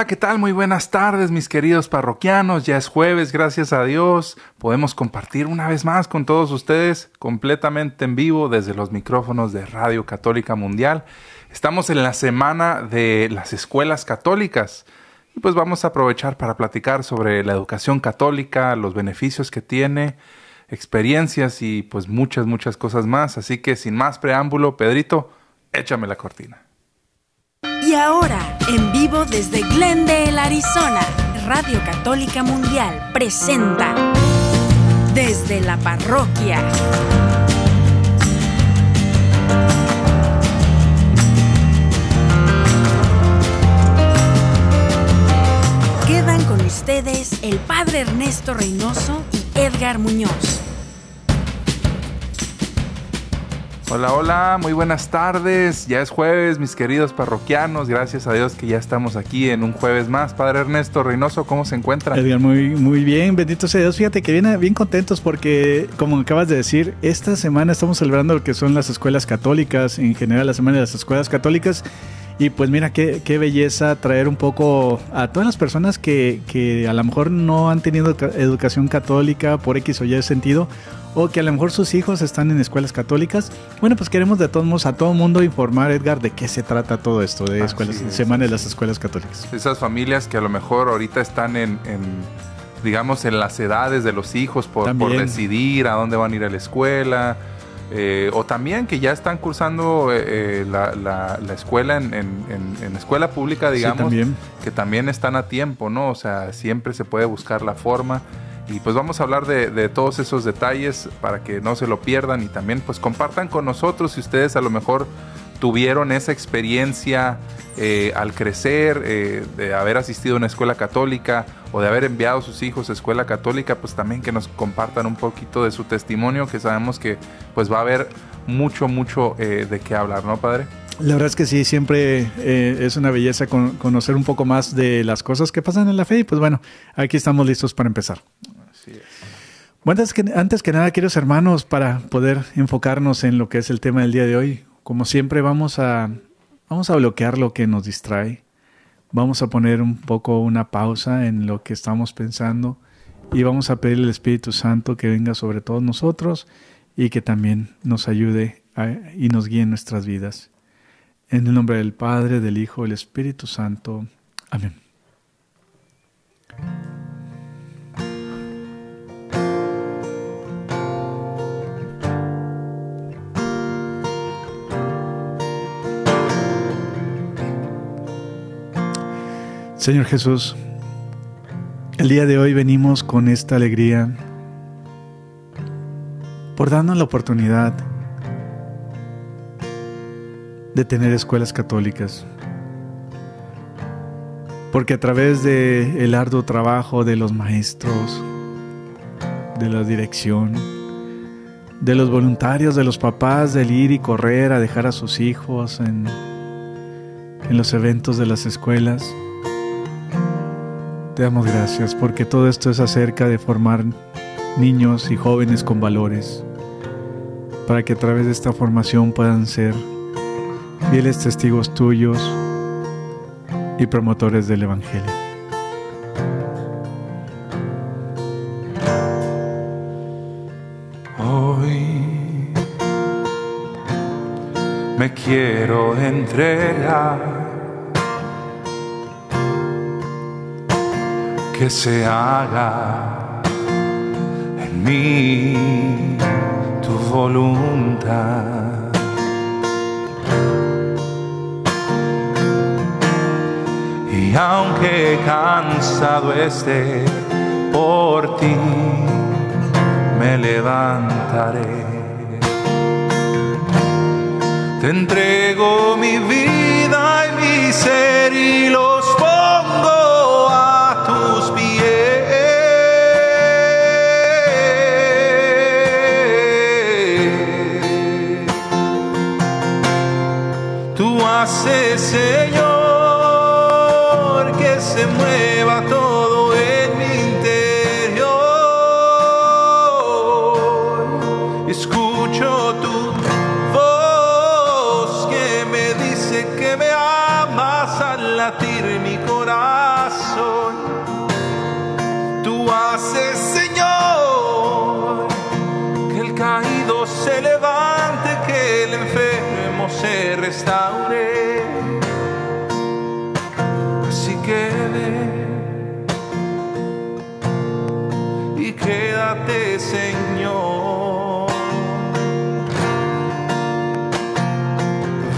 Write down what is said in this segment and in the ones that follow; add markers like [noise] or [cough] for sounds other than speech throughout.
Hola, ¿qué tal? Muy buenas tardes, mis queridos parroquianos. Ya es jueves, gracias a Dios. Podemos compartir una vez más con todos ustedes completamente en vivo desde los micrófonos de Radio Católica Mundial. Estamos en la semana de las escuelas católicas y pues vamos a aprovechar para platicar sobre la educación católica, los beneficios que tiene, experiencias y pues muchas, muchas cosas más. Así que sin más preámbulo, Pedrito, échame la cortina. Y ahora, en vivo desde Glendale, Arizona, Radio Católica Mundial presenta Desde la Parroquia. Quedan con ustedes el Padre Ernesto Reynoso y Edgar Muñoz. Hola, hola, muy buenas tardes. Ya es jueves, mis queridos parroquianos. Gracias a Dios que ya estamos aquí en un jueves más. Padre Ernesto Reynoso, ¿cómo se encuentra? Edgar, muy, muy bien, bendito sea Dios. Fíjate que viene bien contentos porque, como acabas de decir, esta semana estamos celebrando lo que son las escuelas católicas, en general la semana de las escuelas católicas. Y pues mira, qué, belleza traer un poco a todas las personas que, que a lo mejor no han tenido educación católica por X o Y sentido o que a lo mejor sus hijos están en escuelas católicas. Bueno, pues queremos de todos modos a todo mundo informar, Edgar, de qué se trata todo esto de escuelas, Semana de las Escuelas Católicas. Esas familias que a lo mejor ahorita están en, digamos, en las edades de los hijos por, por, decidir a dónde van a ir a la escuela. Eh, o también que ya están cursando eh, eh, la, la, escuela en, en, escuela pública, digamos, que también están a tiempo, ¿no? O sea, siempre se puede buscar la forma. Y pues vamos a hablar de, todos esos detalles para que no se lo pierdan y también pues compartan con nosotros si ustedes a lo mejor tuvieron esa experiencia eh, al crecer, eh, de haber asistido a una escuela católica o de haber enviado a sus hijos a escuela católica, pues también que nos compartan un poquito de su testimonio, que sabemos que pues va a haber mucho, mucho eh, de qué hablar, ¿no, Padre? La verdad es que sí, siempre es una belleza conocer un poco más de las cosas que pasan en la fe y pues bueno, aquí estamos listos para empezar. Bueno, antes que, antes que nada, queridos hermanos, para poder enfocarnos en lo que es el tema del día de hoy, como siempre vamos a, vamos a bloquear lo que nos distrae, vamos a poner un poco una pausa en lo que estamos pensando y vamos a pedirle al Espíritu Santo que venga sobre todos nosotros y que también nos ayude y nos guíe en nuestras vidas. En el nombre del Padre, del Hijo del Espíritu Santo. Amén. Señor Jesús, el día de hoy venimos con esta alegría por darnos la oportunidad de tener escuelas católicas. Porque a través del el arduo trabajo de los maestros, de la dirección, de los voluntarios, de los papás, del ir y correr a dejar a sus hijos en los eventos de las escuelas, te damos gracias porque todo esto es acerca de formar niños y jóvenes con valores, para que a través de esta formación puedan ser fieles testigos tuyos y promotores del Evangelio. Hoy me quiero entregar que se haga en mí tu voluntad. Y aunque cansado esté por ti, me levantaré. Te entrego mi vida y mi ser y los Señor, se restaure. Así que ve y quédate, Señor.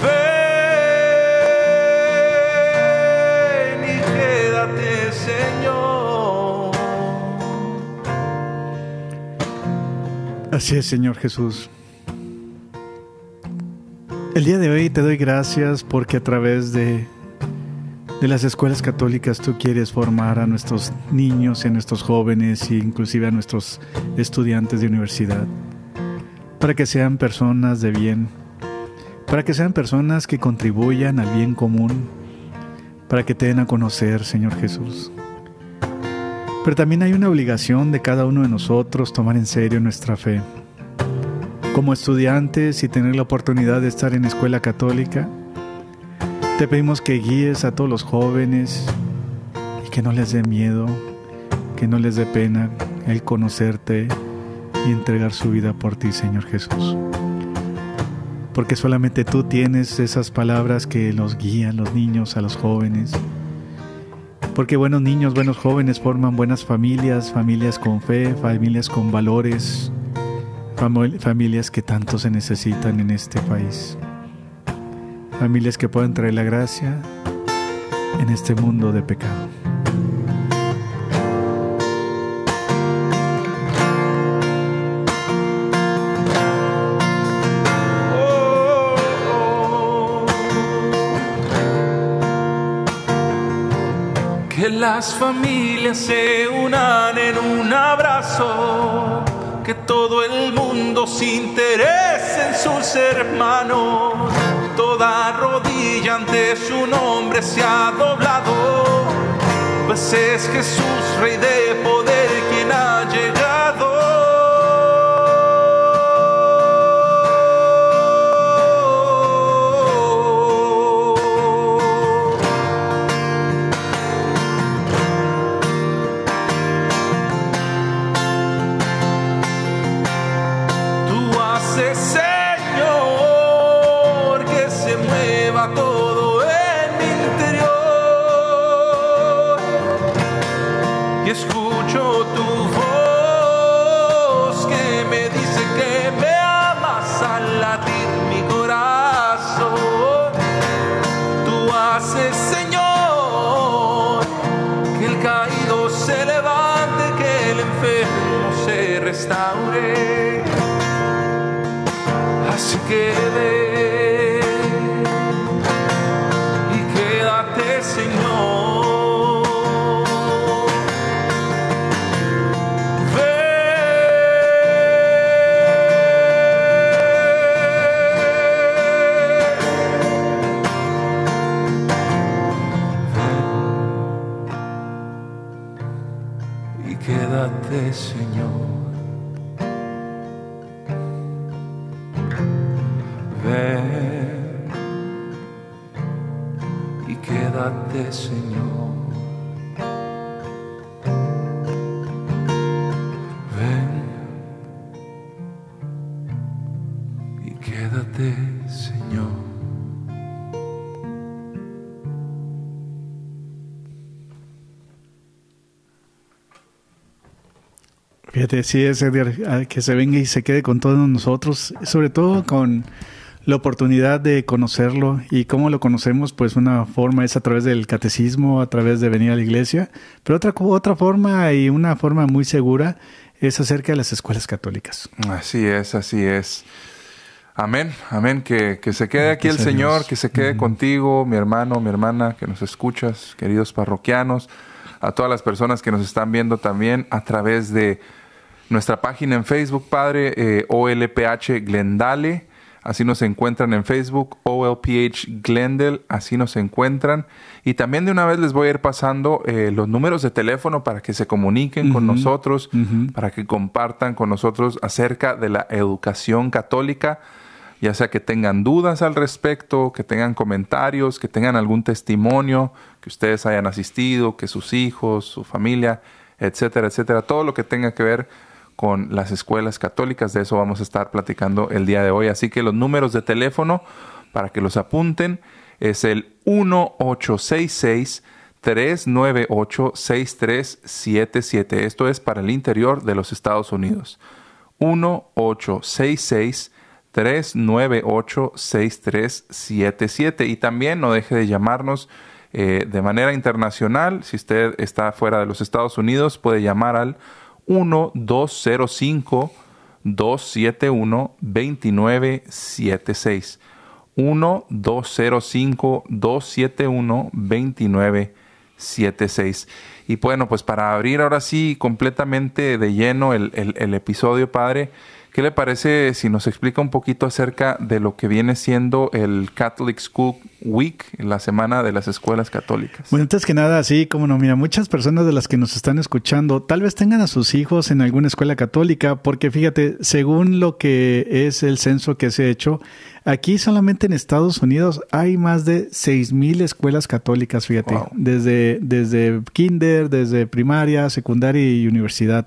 Ven y quédate, Señor. Así es, Señor Jesús. El día de hoy te doy gracias porque a través de, de las escuelas católicas tú quieres formar a nuestros niños y a nuestros jóvenes e inclusive a nuestros estudiantes de universidad para que sean personas de bien, para que sean personas que contribuyan al bien común, para que te den a conocer, Señor Jesús. Pero también hay una obligación de cada uno de nosotros tomar en serio nuestra fe. Como estudiantes y tener la oportunidad de estar en escuela católica, te pedimos que guíes a todos los jóvenes y que no les dé miedo, que no les dé pena el conocerte y entregar su vida por ti, Señor Jesús. Porque solamente tú tienes esas palabras que los guían los niños, a los jóvenes. Porque buenos niños, buenos jóvenes forman buenas familias, familias con fe, familias con valores, familias que tanto se necesitan en este país. Familias que puedan traer la gracia en este mundo de pecado. Que las familias se unan en un abrazo, que todo el mundo se interese en sus hermanos, toda rodilla ante su nombre se ha doblado, pues es Jesús, Rey de poder, quien ha quédate, Señor. Ven y quédate, Señor. Fíjate, sí es Edgar, que se venga y se quede con todos nosotros, sobre todo con la oportunidad de conocerlo y cómo lo conocemos, pues una forma es a través del catecismo, a través de venir a la iglesia, pero otra, otra forma y una forma muy segura es acerca de las escuelas católicas. Así es, así es. Amén, amén. Que, que se quede aquí el Señor, Dios. que se quede contigo, mi hermano, mi hermana, que nos escuchas, queridos parroquianos, a todas las personas que nos están viendo también a través de nuestra página en Facebook, Padre, eh, OLPH Glendale. Así nos encuentran en Facebook, OLPH Glendale, así nos encuentran. Y también de una vez les voy a ir pasando eh, los números de teléfono para que se comuniquen con nosotros, para que compartan con nosotros acerca de la educación católica, ya sea que tengan dudas al respecto, que tengan comentarios, que tengan algún testimonio, que ustedes hayan asistido, que sus hijos, su familia etcétera, etcétera. Todo lo que tenga que ver con las escuelas católicas, de eso vamos a estar platicando el día de hoy. Así que los números de teléfono para que los apunten es el 1866 398 6377. Esto es para el interior de los Estados Unidos. 1866 398 6377 y también no deje de llamarnos eh, de manera internacional. Si usted está fuera de los Estados Unidos, puede llamar al 1205 271 2976. 1205 271 2976. Y bueno, pues para abrir ahora sí completamente de lleno el episodio, Padre, ¿Qué le parece si nos explica un poquito acerca de lo que viene siendo el Catholic School Week, la semana de las escuelas católicas? Bueno, antes que nada, sí, como no, mira, muchas personas de las que nos están escuchando tal vez tengan a sus hijos en alguna escuela católica, porque fíjate, según lo que es el censo que se ha hecho, aquí solamente en Estados Unidos hay más de 6.000 escuelas católicas, fíjate, desde, desde kinder, desde primaria, secundaria y universidad.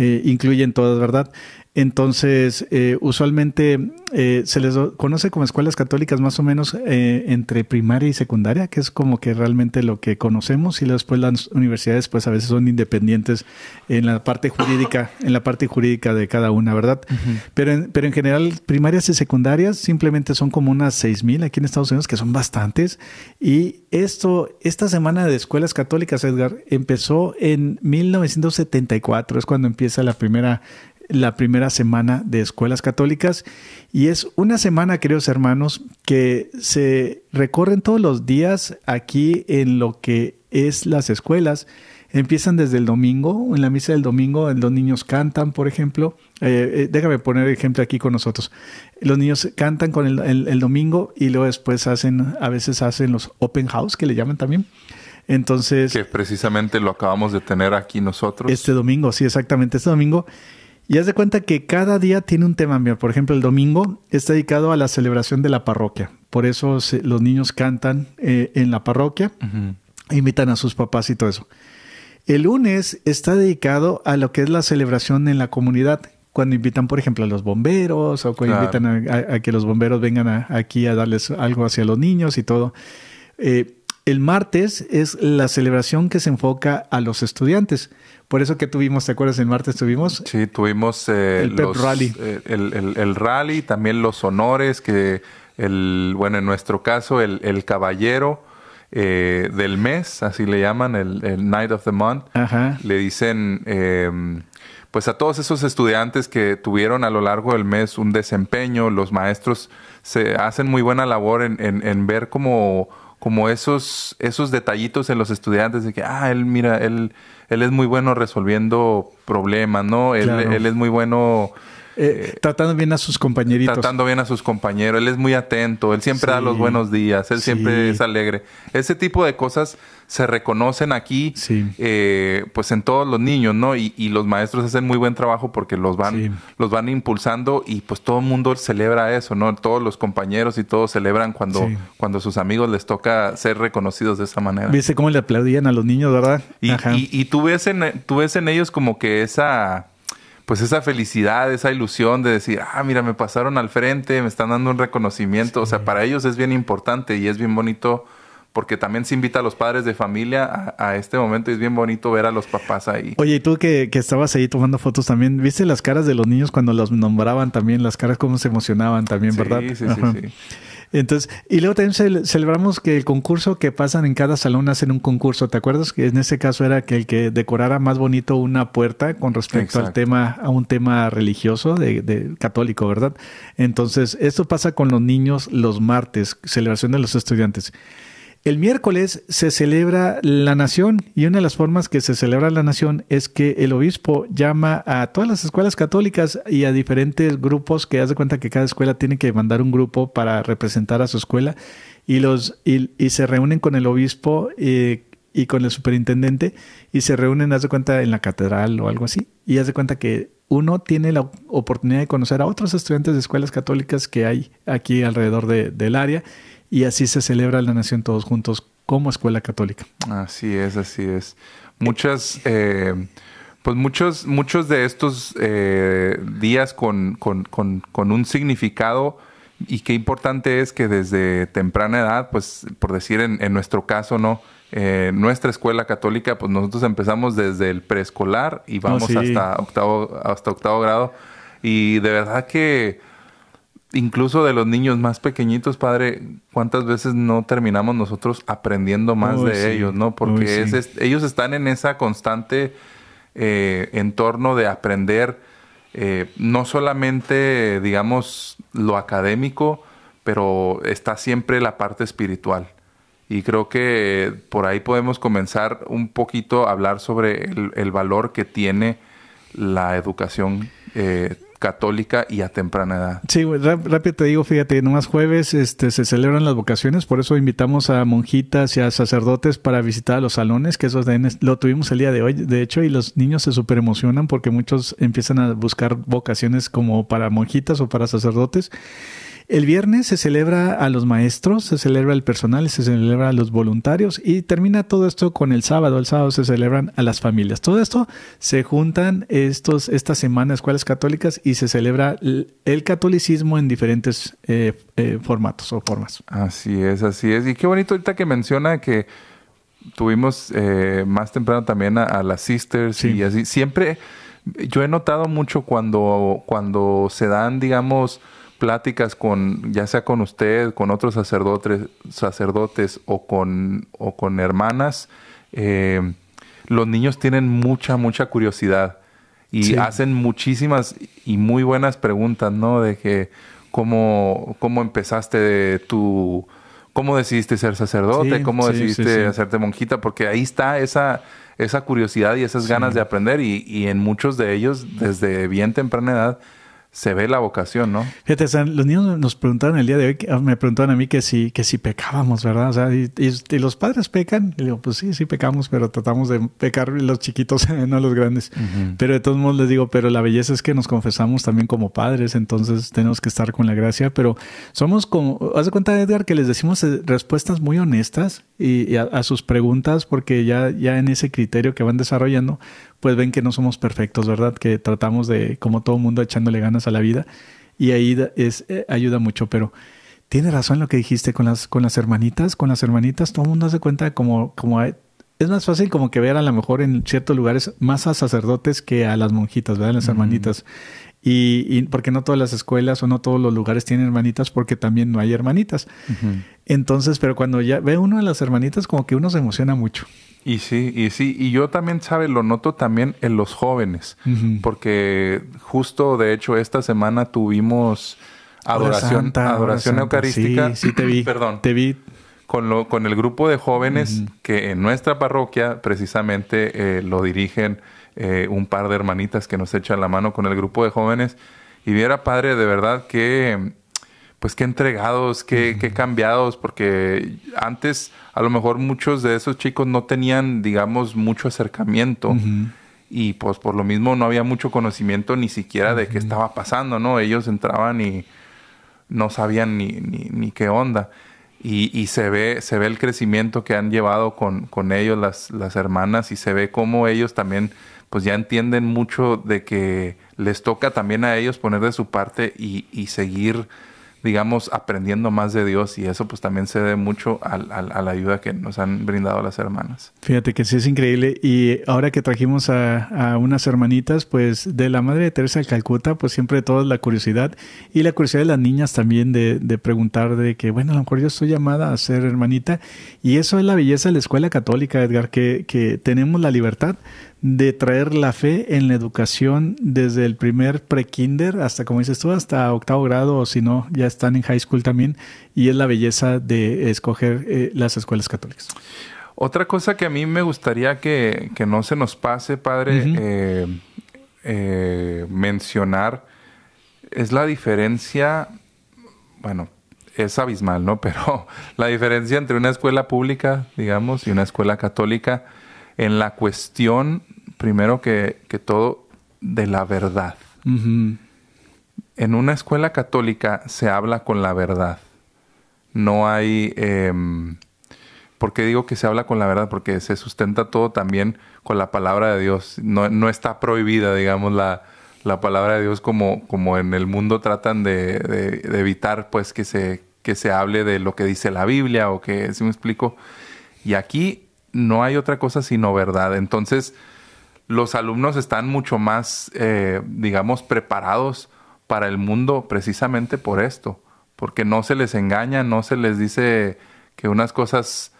Eh, incluyen todas, ¿verdad? Entonces, eh, usualmente eh, se les conoce como escuelas católicas más o menos eh, entre primaria y secundaria, que es como que realmente lo que conocemos, y después las universidades pues a veces son independientes en la parte jurídica, en la parte jurídica de cada una, ¿verdad? pero, en, pero en general, primarias y secundarias simplemente son como unas seis mil aquí en Estados Unidos, que son bastantes. Y esto, esta semana de escuelas católicas, Edgar, empezó en 1974, es cuando empieza la primera la primera semana de escuelas católicas y es una semana, queridos hermanos, que se recorren todos los días aquí en lo que es las escuelas. Empiezan desde el domingo, en la misa del domingo, los niños cantan, por ejemplo. Eh, eh, déjame poner ejemplo aquí con nosotros. Los niños cantan con el, domingo y luego después hacen, a veces hacen los open house, que le llaman también. Entonces. Que precisamente lo acabamos de tener aquí nosotros. Este domingo, sí, exactamente, este domingo. Y haz de cuenta que cada día tiene un tema. Por ejemplo, el domingo está dedicado a la celebración de la parroquia. Por eso los niños cantan eh, en la parroquia, invitan a sus papás y todo eso. El lunes está dedicado a lo que es la celebración en la comunidad. Cuando invitan, por ejemplo, a los bomberos o cuando invitan a, que los bomberos vengan aquí a darles algo hacia los niños y todo. Eh, el martes es la celebración que se enfoca a los estudiantes. Por eso que tuvimos, ¿te acuerdas? El martes tuvimos. Sí, tuvimos eh, el Pep Rally. Eh, el, rally, también los honores, que el, bueno, en nuestro caso, el, caballero eh, del mes, así le llaman, el, Night of the Month. Le dicen, em, pues a todos esos estudiantes que tuvieron a lo largo del mes un desempeño, los maestros se hacen muy buena labor en, en ver cómo como esos, esos detallitos en los estudiantes de que, ah, él, mira, él, él es muy bueno resolviendo problemas, ¿no? Él, él es muy bueno eh, tratando bien a sus compañeritos. Tratando bien a sus compañeros. Él es muy atento. Él siempre da los buenos días. Él siempre es alegre. Ese tipo de cosas se reconocen aquí, eh, pues en todos los niños, ¿no? Y, los maestros hacen muy buen trabajo porque los van, los van impulsando y pues todo el mundo celebra eso, ¿no? Todos los compañeros y todos celebran cuando, cuando sus amigos les toca ser reconocidos de esa manera. ¿Viste cómo le aplaudían a los niños, verdad? Y, y, tú, ves en, tú ves en ellos como que esa pues esa felicidad, esa ilusión de decir, ah, mira, me pasaron al frente, me están dando un reconocimiento. O sea, para ellos es bien importante y es bien bonito porque también se invita a los padres de familia a, este momento y es bien bonito ver a los papás ahí. Oye, y tú que, que, estabas ahí tomando fotos también, ¿viste las caras de los niños cuando los nombraban también? Las caras cómo se emocionaban también, ¿verdad? Sí, sí, sí. Entonces, y luego también celebramos que el concurso que pasan en cada salón hacen un concurso. ¿Te acuerdas que en ese caso era que el que decorara más bonito una puerta con respecto al tema, a un tema religioso de, de, católico, ¿verdad? Entonces, esto pasa con los niños los martes, celebración de los estudiantes. El miércoles se celebra la nación y una de las formas que se celebra la nación es que el obispo llama a todas las escuelas católicas y a diferentes grupos que hace cuenta que cada escuela tiene que mandar un grupo para representar a su escuela y los y, se reúnen con el obispo eh, y con el superintendente y se reúnen, haz de cuenta, en la catedral o algo así. Y haz de cuenta que uno tiene la oportunidad de conocer a otros estudiantes de escuelas católicas que hay aquí alrededor del área y así se celebra la nación todos juntos como escuela católica. Así es, así es. Muchas, eh, pues muchos, muchos de estos eh, días con, con, con, un significado y qué importante es que desde temprana edad, pues por decir en, en nuestro caso, ¿no? Eh, nuestra escuela católica, pues nosotros empezamos desde el preescolar y vamos hasta octavo, hasta octavo grado. Y de verdad que incluso de los niños más pequeñitos, padre, ¿cuántas veces no terminamos nosotros aprendiendo más de ellos, no? Porque ellos están en esa constante eh, entorno de aprender eh, no solamente, digamos, lo académico, pero está siempre la parte espiritual. Y creo que por ahí podemos comenzar un poquito a hablar sobre el, valor que tiene la educación eh, católica y a temprana edad. Sí, rápido te digo, fíjate, nomás jueves este, se celebran las vocaciones, por eso invitamos a monjitas y a sacerdotes para visitar los salones, que eso lo tuvimos el día de hoy, de hecho, y los niños se súper emocionan porque muchos empiezan a buscar vocaciones como para monjitas o para sacerdotes. El viernes se celebra a los maestros, se celebra al personal, se celebra a los voluntarios y termina todo esto con el sábado. El sábado se celebran a las familias. Todo esto se juntan estos, esta semana escuelas católicas y se celebra el catolicismo en diferentes eh, eh, formatos o formas. Así es, así es. Y qué bonito ahorita que menciona que tuvimos eh, más temprano también a, las sisters y así. Siempre yo he notado mucho cuando, cuando se dan, digamos, pláticas con, ya sea con usted, con otros sacerdotes, sacerdotes o con, o con hermanas, eh, los niños tienen mucha, mucha curiosidad y hacen muchísimas y muy buenas preguntas, ¿no? De que cómo, cómo empezaste tu, cómo decidiste ser sacerdote, cómo decidiste hacerte monjita, porque ahí está esa, esa curiosidad y esas ganas de aprender y, y en muchos de ellos desde bien temprana edad se ve la vocación, ¿no? Fíjate, los niños nos preguntaron el día de hoy, ah, me preguntaron a mí que si, que si pecábamos, ¿verdad? O sea, y, los padres pecan. Y digo, pues sí, sí pecamos, pero tratamos de pecar los chiquitos, [laughs] no los grandes. Pero de todos modos les digo, pero la belleza es que nos confesamos también como padres, entonces tenemos que estar con la gracia, pero somos como, haz de cuenta, Edgar, que les decimos eh, respuestas muy honestas y, a, a, sus preguntas, porque ya, ya en ese criterio que van desarrollando, pues ven que no somos perfectos, ¿verdad? Que tratamos de, como todo mundo, echándole ganas a la vida y ahí es, eh, ayuda mucho, pero tiene razón lo que dijiste con las, con las hermanitas, con las hermanitas todo el mundo hace cuenta como, como es más fácil como que ver a lo mejor en ciertos lugares más a sacerdotes que a las monjitas, ¿verdad? Las hermanitas. Y, y, porque no todas las escuelas o no todos los lugares tienen hermanitas porque también no hay hermanitas. Entonces, pero cuando ya ve uno a las hermanitas como que uno se emociona mucho. Y sí, y sí, y yo también, ¿sabe? Lo noto también en los jóvenes, porque justo, de hecho, esta semana tuvimos adoración, adoración eucarística. Sí, sí, te vi. [clears throat] Perdón. Te vi. Con, lo, con el grupo de jóvenes que en nuestra parroquia precisamente eh, lo dirigen eh, un par de hermanitas que nos echan la mano con el grupo de jóvenes. Y viera, padre, de verdad que pues qué entregados, qué, qué, cambiados, porque antes a lo mejor muchos de esos chicos no tenían, digamos, mucho acercamiento. Y pues por lo mismo no había mucho conocimiento ni siquiera de qué estaba pasando, ¿no? Ellos entraban y no sabían ni, ni, ni qué onda. Y, y, se ve, se ve el crecimiento que han llevado con, con ellos las, las hermanas y se ve cómo ellos también pues ya entienden mucho de que les toca también a ellos poner de su parte y, y seguir digamos, aprendiendo más de Dios y eso pues también se debe mucho a, la ayuda que nos han brindado las hermanas. Fíjate que sí es increíble y ahora que trajimos a, unas hermanitas pues de la Madre de Teresa de Calcuta pues siempre toda la curiosidad y la curiosidad de las niñas también de, de, preguntar de que bueno a lo mejor yo estoy llamada a ser hermanita y eso es la belleza de la escuela católica Edgar que, que tenemos la libertad de traer la fe en la educación desde el primer pre-kinder hasta, como dices tú, hasta octavo grado o si no, ya están en high school también. Y es la belleza de escoger eh, las escuelas católicas. Otra cosa que a mí me gustaría que, no se nos pase, padre, eh, eh, mencionar es la diferencia, bueno, es abismal, ¿no? [laughs] Pero la diferencia entre una escuela pública, digamos, y una escuela católica en la cuestión, primero que, todo, de la verdad. En una escuela católica se habla con la verdad. No hay, em, ¿Por qué digo que se habla con la verdad? Porque se sustenta todo también con la palabra de Dios. No, no está prohibida, digamos, la, la, palabra de Dios como, como en el mundo tratan de, de, evitar pues que se, que se hable de lo que dice la Biblia o que, si me explico. Y aquí no hay otra cosa sino verdad. Entonces, los alumnos están mucho más, eh, digamos, preparados para el mundo precisamente por esto, porque no se les engaña, no se les dice que unas cosas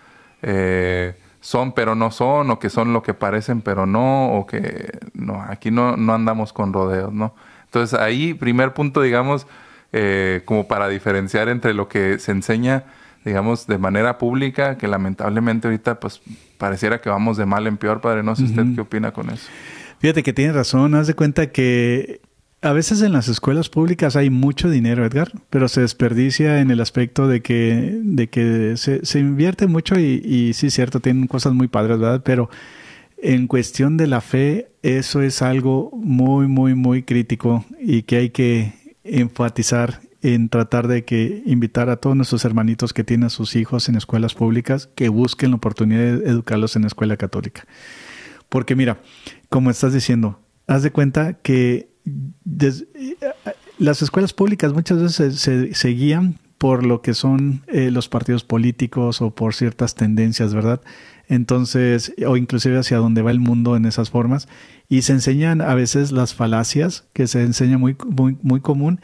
eh, son pero no son, o que son lo que parecen pero no, o que no, aquí no, no andamos con rodeos, ¿no? Entonces ahí, primer punto, digamos, eh, como para diferenciar entre lo que se enseña, digamos, de manera pública, que lamentablemente ahorita pues pareciera que vamos de mal en peor, padre, no sé usted qué opina con eso. Fíjate que tiene razón, haz de cuenta que a veces en las escuelas públicas hay mucho dinero, Edgar, pero se desperdicia en el aspecto de que, de que se, invierte mucho y, y sí, cierto, tienen cosas muy padres, ¿verdad? Pero en cuestión de la fe, eso es algo muy, muy, muy crítico y que hay que enfatizar en tratar de que invitar a todos nuestros hermanitos que tienen a sus hijos en escuelas públicas que busquen la oportunidad de educarlos en la escuela católica. Porque mira, como estás diciendo, haz de cuenta que las escuelas públicas muchas veces se, guían por lo que son eh, los partidos políticos o por ciertas tendencias, ¿verdad? Entonces, o inclusive hacia dónde va el mundo en esas formas. Y se enseñan a veces las falacias, que se enseña muy, muy, muy común.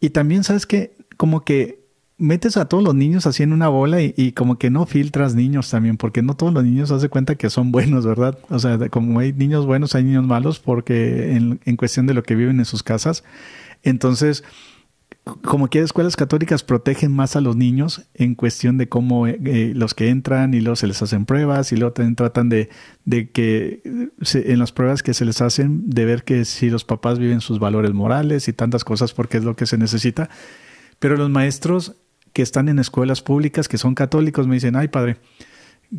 Y también, ¿sabes que Como que metes a todos los niños así en una bola y, como que no filtras niños también, porque no todos los niños de cuenta que son buenos, ¿verdad? O sea, como hay niños buenos, hay niños malos, porque en cuestión de lo que viven en sus casas. Entonces, como que escuelas católicas protegen más a los niños en cuestión de cómo eh, eh, los que entran y luego se les hacen pruebas y luego tratan de, de que en las pruebas que se les hacen de ver que si los papás viven sus valores morales y tantas cosas porque es lo que se necesita. Pero los maestros que están en escuelas públicas que son católicos me dicen, ay padre,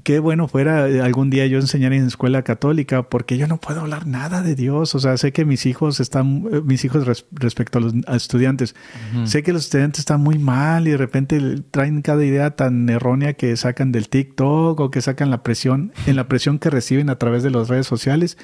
qué bueno fuera algún día yo enseñar en escuela católica, porque yo no puedo hablar nada de Dios. O sea, sé que mis hijos están, mis hijos respecto a los estudiantes, sé que los estudiantes están muy mal y de repente traen cada idea tan errónea que sacan del TikTok o que sacan la presión, en la presión que reciben a través de las redes sociales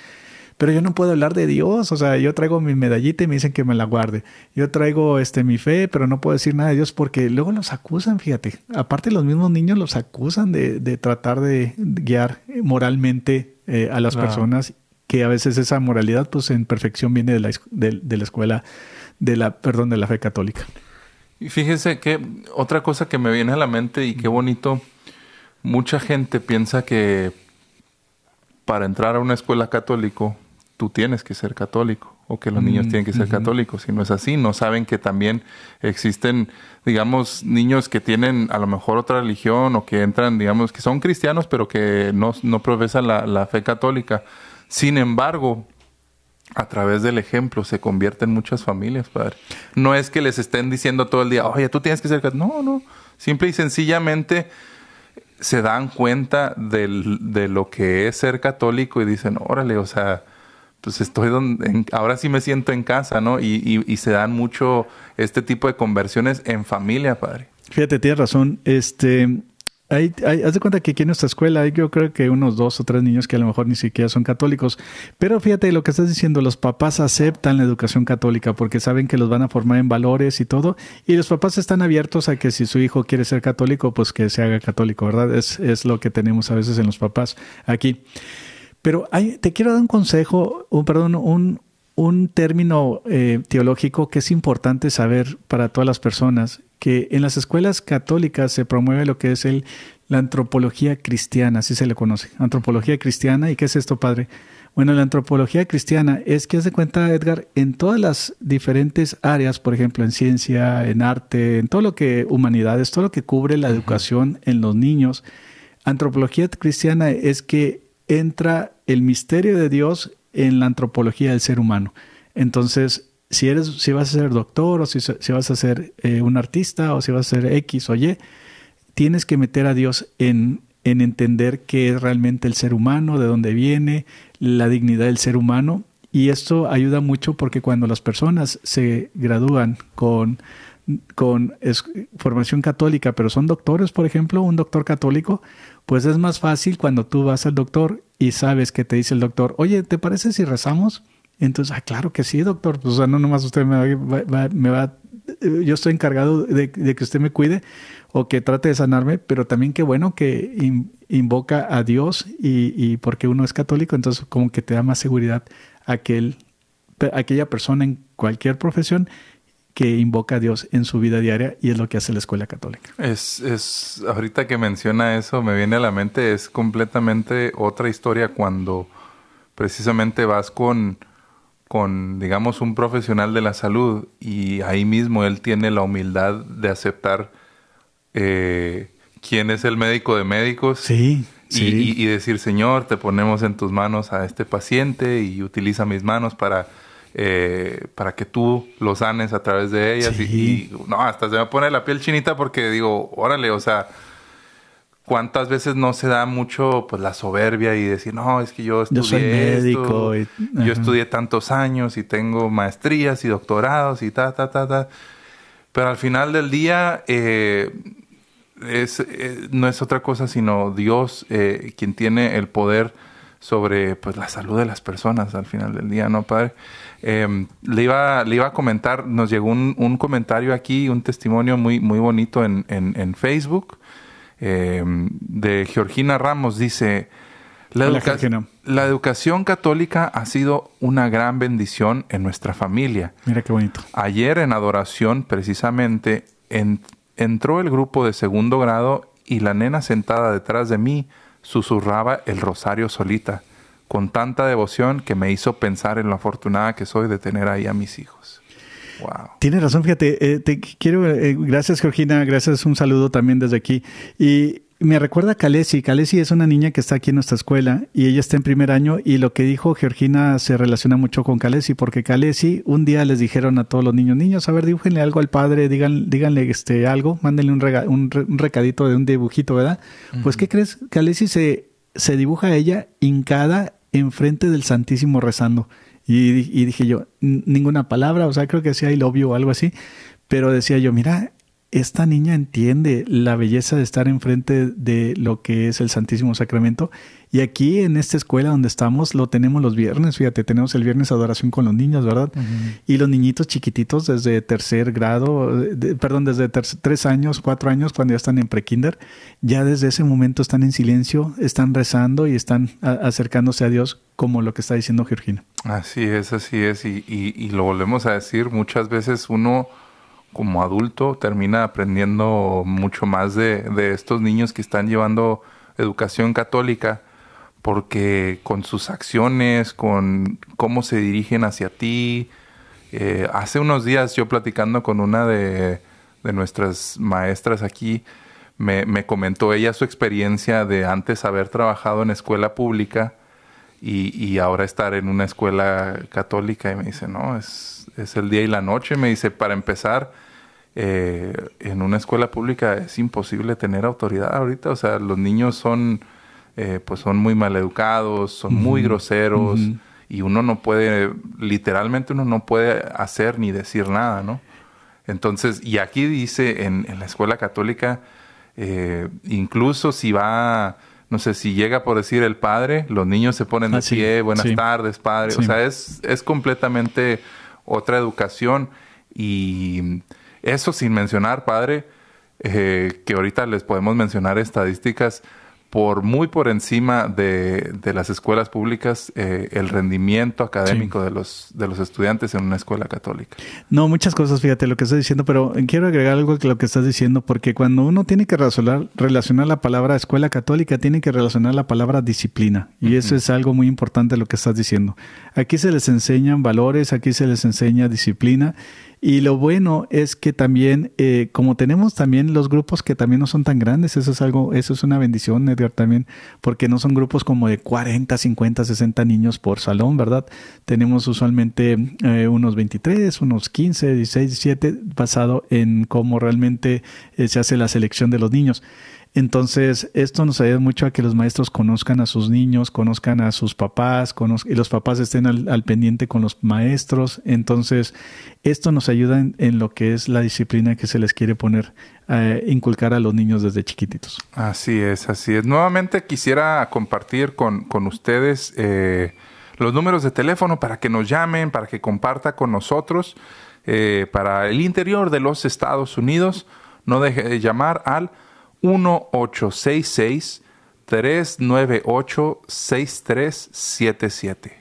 pero yo no puedo hablar de Dios, o sea, yo traigo mi medallita y me dicen que me la guarde. Yo traigo este mi fe, pero no puedo decir nada de Dios porque luego los acusan, fíjate. Aparte los mismos niños los acusan de, de tratar de guiar moralmente eh, a las personas que a veces esa moralidad pues en perfección viene de la, de, la escuela de la perdón de la fe católica. Y fíjese que otra cosa que me viene a la mente y qué bonito, mucha gente piensa que para entrar a una escuela católico tú tienes que ser católico o que los niños mm, tienen que ser católicos. Si no es así, no saben que también existen, digamos, niños que tienen a lo mejor otra religión o que entran, digamos, que son cristianos pero que no, no profesan la, fe católica. Sin embargo, a través del ejemplo se convierten muchas familias, padre. No es que les estén diciendo todo el día, oye, tú tienes que ser católico. No, no. Simple y sencillamente se dan cuenta de lo que es ser católico y dicen, órale, o sea, pues estoy donde, ahora sí me siento en casa, ¿no? Y, y, se dan mucho este tipo de conversiones en familia, padre. Fíjate, tienes razón. Este, hay, haz de cuenta que aquí en nuestra escuela hay yo creo que unos dos o tres niños que a lo mejor ni siquiera son católicos. Pero fíjate lo que estás diciendo, los papás aceptan la educación católica porque saben que los van a formar en valores y todo. Y los papás están abiertos a que si su hijo quiere ser católico, pues que se haga católico, ¿verdad? Es, es lo que tenemos a veces en los papás aquí. Pero te quiero dar un consejo, un, perdón, un, un término eh, teológico que es importante saber para todas las personas, que en las escuelas católicas se promueve lo que es el, la antropología cristiana, así se le conoce, antropología cristiana. ¿Y qué es esto, padre? Bueno, la antropología cristiana es que hace cuenta, Edgar, en todas las diferentes áreas, por ejemplo, en ciencia, en arte, en todo lo que humanidades, todo lo que cubre la educación en los niños, antropología cristiana es que entra el misterio de Dios en la antropología del ser humano. Entonces, si eres, si vas a ser doctor o si, vas a ser eh, un artista o si vas a ser X o Y, tienes que meter a Dios en, en entender qué es realmente el ser humano, de dónde viene, la dignidad del ser humano Y esto ayuda mucho porque cuando las personas se gradúan con, con formación católica, pero son doctores, por ejemplo, un doctor católico, pues es más fácil cuando tú vas al doctor y sabes que te dice el doctor, oye, ¿te parece si rezamos? Entonces, ah, claro que sí, doctor. Pues, o sea, no nomás usted me va, va yo estoy encargado de, que usted me cuide o que trate de sanarme, pero también qué bueno que invoca a Dios y, porque uno es católico, entonces como que te da más seguridad aquel, aquella persona en cualquier profesión que invoca a Dios en su vida diaria y es lo que hace la escuela católica. Es, es, ahorita que menciona eso, me viene a la mente, es completamente otra historia cuando precisamente vas con con, digamos, un profesional de la salud y ahí mismo él tiene la humildad de aceptar eh, quién es el médico de médicos. Sí. Y, decir, Señor, te ponemos en tus manos a este paciente y utiliza mis manos para, eh, para que tú lo sanes a través de ellas. Y, y, no, hasta se me pone la piel chinita porque digo, órale, o sea, cuántas veces no se da mucho pues la soberbia y decir, no, es que yo estudié médico yo estudié tantos años y tengo maestrías y doctorados y ta, ta, ta, ta. Pero al final del día eh, es, eh, no es otra cosa sino Dios eh, quien tiene el poder sobre pues la salud de las personas al final del día, ¿no, padre? Em, le, iba, le iba a comentar, nos llegó un, un, comentario aquí, un testimonio muy, muy bonito en, en, en Facebook eh, de Georgina Ramos dice, la, la, educación católica ha sido una gran bendición en nuestra familia. Mira qué bonito. Ayer en adoración precisamente entró el grupo de segundo grado y la nena sentada detrás de mí susurraba el rosario solita, con tanta devoción que me hizo pensar en lo afortunada que soy de tener ahí a mis hijos. Tienes razón, fíjate, eh, te quiero, eh, gracias Georgina, gracias, un saludo también desde aquí. Y me recuerda a Kalesi. Kalesi es una niña que está aquí en nuestra escuela y ella está en primer año y lo que dijo Georgina se relaciona mucho con Kalesi porque Kalesi un día les dijeron a todos los niños, niños, a ver, dibújenle algo al padre, digan, díganle este, algo, mándenle un, un, recadito de un dibujito, ¿verdad? Pues, ¿qué crees? Kalesi se, se dibuja a ella hincada enfrente del Santísimo rezando. Y, dije yo, ninguna palabra, o sea, creo que decía I love o algo así, pero decía yo, mira, esta niña entiende la belleza de estar enfrente de lo que es el Santísimo Sacramento. Y aquí en esta escuela donde estamos lo tenemos los viernes, fíjate, tenemos el viernes adoración con los niños, ¿verdad? Y los niñitos chiquititos desde tercer grado, perdón, desde tres años, cuatro años, cuando ya están en prekinder, ya desde ese momento están en silencio, están rezando y están acercándose a Dios como lo que está diciendo Georgina. Así es, así es. Y, y lo volvemos a decir, muchas veces uno como adulto termina aprendiendo mucho más de, de, estos niños que están llevando educación católica porque con sus acciones, con cómo se dirigen hacia ti. Eh, hace unos días yo platicando con una de, de nuestras maestras aquí, me, me, comentó ella su experiencia de antes haber trabajado en escuela pública y, y ahora estar en una escuela católica y me dice, no, es es el día y la noche. Me dice, para empezar, eh, en una escuela pública es imposible tener autoridad ahorita. O sea, los niños son, eh, pues son muy maleducados, son muy groseros y uno no puede, literalmente uno no puede hacer ni decir nada, ¿no? Entonces, y aquí dice en, la escuela católica, eh, incluso si va, no sé, si llega por decir el padre, los niños se ponen de ah, pie, buenas tardes, padre. O sea, es, es completamente otra educación y eso sin mencionar, padre, eh, que ahorita les podemos mencionar estadísticas por muy por encima de, de las escuelas públicas eh, el rendimiento académico de, los, de los estudiantes en una escuela católica. No, muchas cosas, fíjate lo que estás diciendo, pero quiero agregar algo a lo que estás diciendo, porque cuando uno tiene que relacionar, relacionar la palabra escuela católica, tiene que relacionar la palabra disciplina, y eso es algo muy importante lo que estás diciendo. Aquí se les enseñan valores, aquí se les enseña disciplina, y lo bueno es que también, eh, como tenemos también los grupos que también no son tan grandes, eso es algo, eso es una bendición, Edgar, también, porque no son grupos como de 40, 50, 60 niños por salón, ¿verdad? Tenemos usualmente eh, unos 23, unos 15, 16, 17, basado en cómo realmente eh, se hace la selección de los niños. Entonces, esto nos ayuda mucho a que los maestros conozcan a sus niños, conozcan a sus papás, y los papás estén al, pendiente con los maestros. Entonces, esto nos ayuda en, lo que es la disciplina que se les quiere poner, eh, inculcar a los niños desde chiquititos. Así es, así es. Nuevamente quisiera compartir con, con ustedes eh, los números de teléfono para que nos llamen, para que comparta con nosotros. Eh, para el interior de los Estados Unidos, no deje de llamar al 1866 398 6377.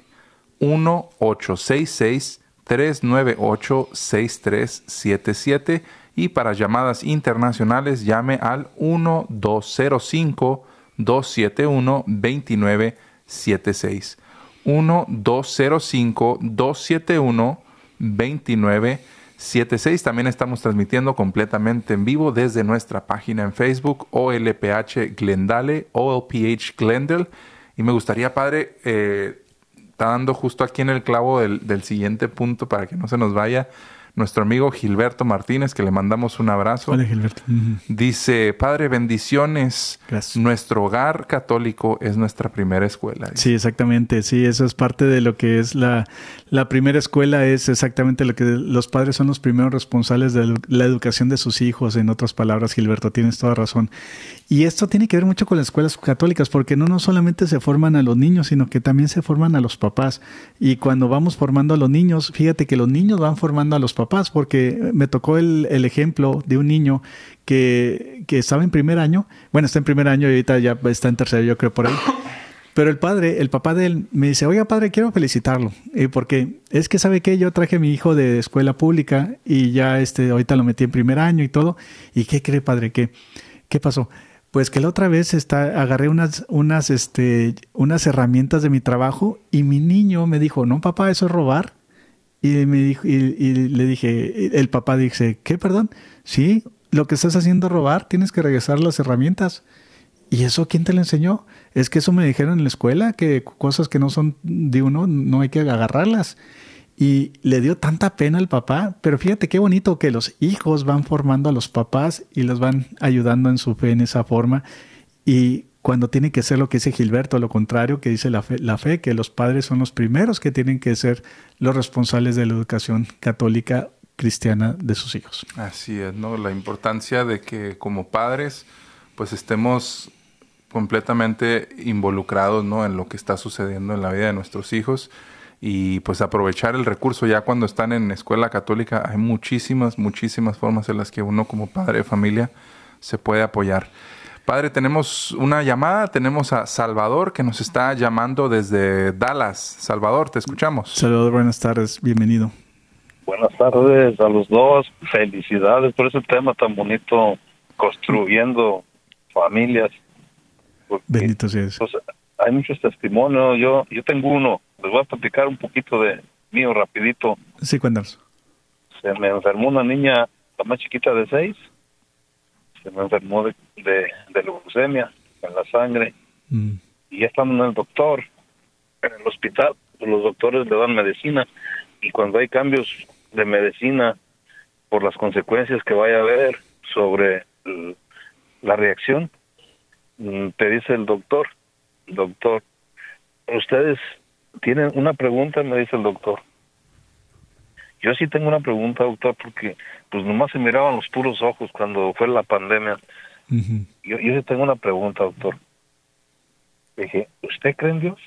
1866 398 6377 y para llamadas internacionales llame al 1205 271 2976. 1205 271 2976 76. También estamos transmitiendo completamente en vivo desde nuestra página en Facebook, OLPH Glendale, OLPH Glendale. Y me gustaría, padre, eh, está dando justo aquí en el clavo del, del siguiente punto para que no se nos vaya nuestro amigo Gilberto Martínez, que le mandamos un abrazo. Hola, Gilberto. Dice, Padre, bendiciones. Nuestro hogar católico es nuestra primera escuela. Sí, exactamente. Sí, eso es parte de lo que es la, la primera escuela, es exactamente lo que los padres son los primeros responsables de la educación de sus hijos. En otras palabras, Gilberto, tienes toda razón. Y esto tiene que ver mucho con las escuelas católicas, porque no, no solamente se forman a los niños, sino que también se forman a los papás. Y cuando vamos formando a los niños, fíjate que los niños van formando a los papás, porque me tocó el, ejemplo de un niño que, que, estaba en primer año, bueno, está en primer año y ahorita ya está en tercer, yo creo por ahí. Pero el padre, el papá de él, me dice, oiga padre, quiero felicitarlo, eh, porque es que sabe que yo traje a mi hijo de escuela pública y ya este, ahorita lo metí en primer año y todo. ¿Y qué cree padre? ¿Qué, qué pasó? Pues que la otra vez está, agarré unas, unas, este, unas herramientas de mi trabajo y mi niño me dijo, no, papá, eso es robar. Y, me dijo, y, le dije, el papá dice, ¿qué, perdón? Sí, lo que estás haciendo es robar, tienes que regresar las herramientas. ¿Y eso quién te lo enseñó? Es que eso me dijeron en la escuela, que cosas que no son de uno no hay que agarrarlas. Y le dio tanta pena al papá, pero fíjate qué bonito que los hijos van formando a los papás y los van ayudando en su fe en esa forma. Y cuando tiene que ser lo que dice Gilberto, lo contrario que dice la fe, la fe, que los padres son los primeros que tienen que ser los responsables de la educación católica cristiana de sus hijos. Así es, ¿no? La importancia de que como padres pues estemos completamente involucrados, ¿no? En lo que está sucediendo en la vida de nuestros hijos y pues aprovechar el recurso. Ya cuando están en escuela católica hay muchísimas muchísimas formas en las que uno como padre de familia se puede apoyar. Padre tenemos una llamada. Tenemos a Salvador que nos está llamando desde Dallas. Salvador te escuchamos. Salvador buenas tardes. Bienvenido. Buenas tardes a los dos. Felicidades por ese tema tan bonito construyendo familias. Bendito seas pues, hay muchos testimonios. Yo yo tengo uno les voy a platicar un poquito de mío rapidito. Sí, cuéntanos. Se me enfermó una niña, la más chiquita de seis. Se me enfermó de, de, leucemia en la sangre. Mm. Y ya estamos en el doctor, en el hospital. Los doctores le dan medicina. Y cuando hay cambios de medicina por las consecuencias que vaya a haber sobre la reacción, mm, te dice el doctor, doctor, ustedes tiene una pregunta, me dice el doctor. Yo sí tengo una pregunta, doctor, porque pues nomás se miraban los puros ojos cuando fue la pandemia. yo, yo sí tengo una pregunta, doctor. dije, ¿usted cree en Dios?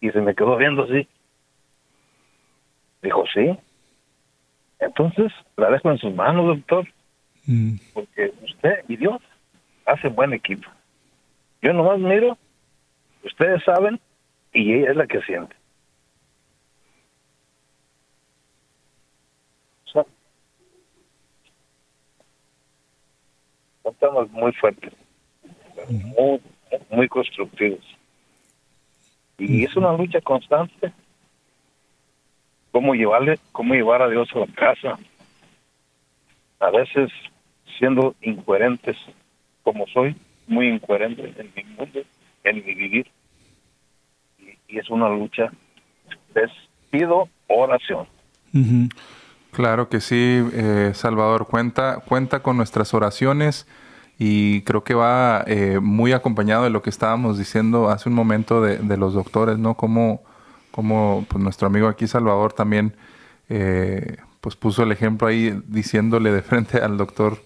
Y se me quedó viendo así. Dijo, sí. Entonces, la dejo en sus manos, doctor. Mm. Porque usted y Dios hacen buen equipo. Yo nomás miro Ustedes saben y ella es la que siente. estamos muy fuertes, muy, muy constructivos. Y es una lucha constante. Cómo llevarle, cómo llevar a Dios a la casa. A veces siendo incoherentes, como soy, muy incoherente en mi mundo mi vivir. Y, es una lucha. Les pido oración. Claro que sí, eh, Salvador, cuenta, cuenta con nuestras oraciones y creo que va eh, muy acompañado de lo que estábamos diciendo hace un momento de, de los doctores, ¿no? Como, como pues, nuestro amigo aquí, Salvador, también eh, pues puso el ejemplo ahí diciéndole de frente al doctor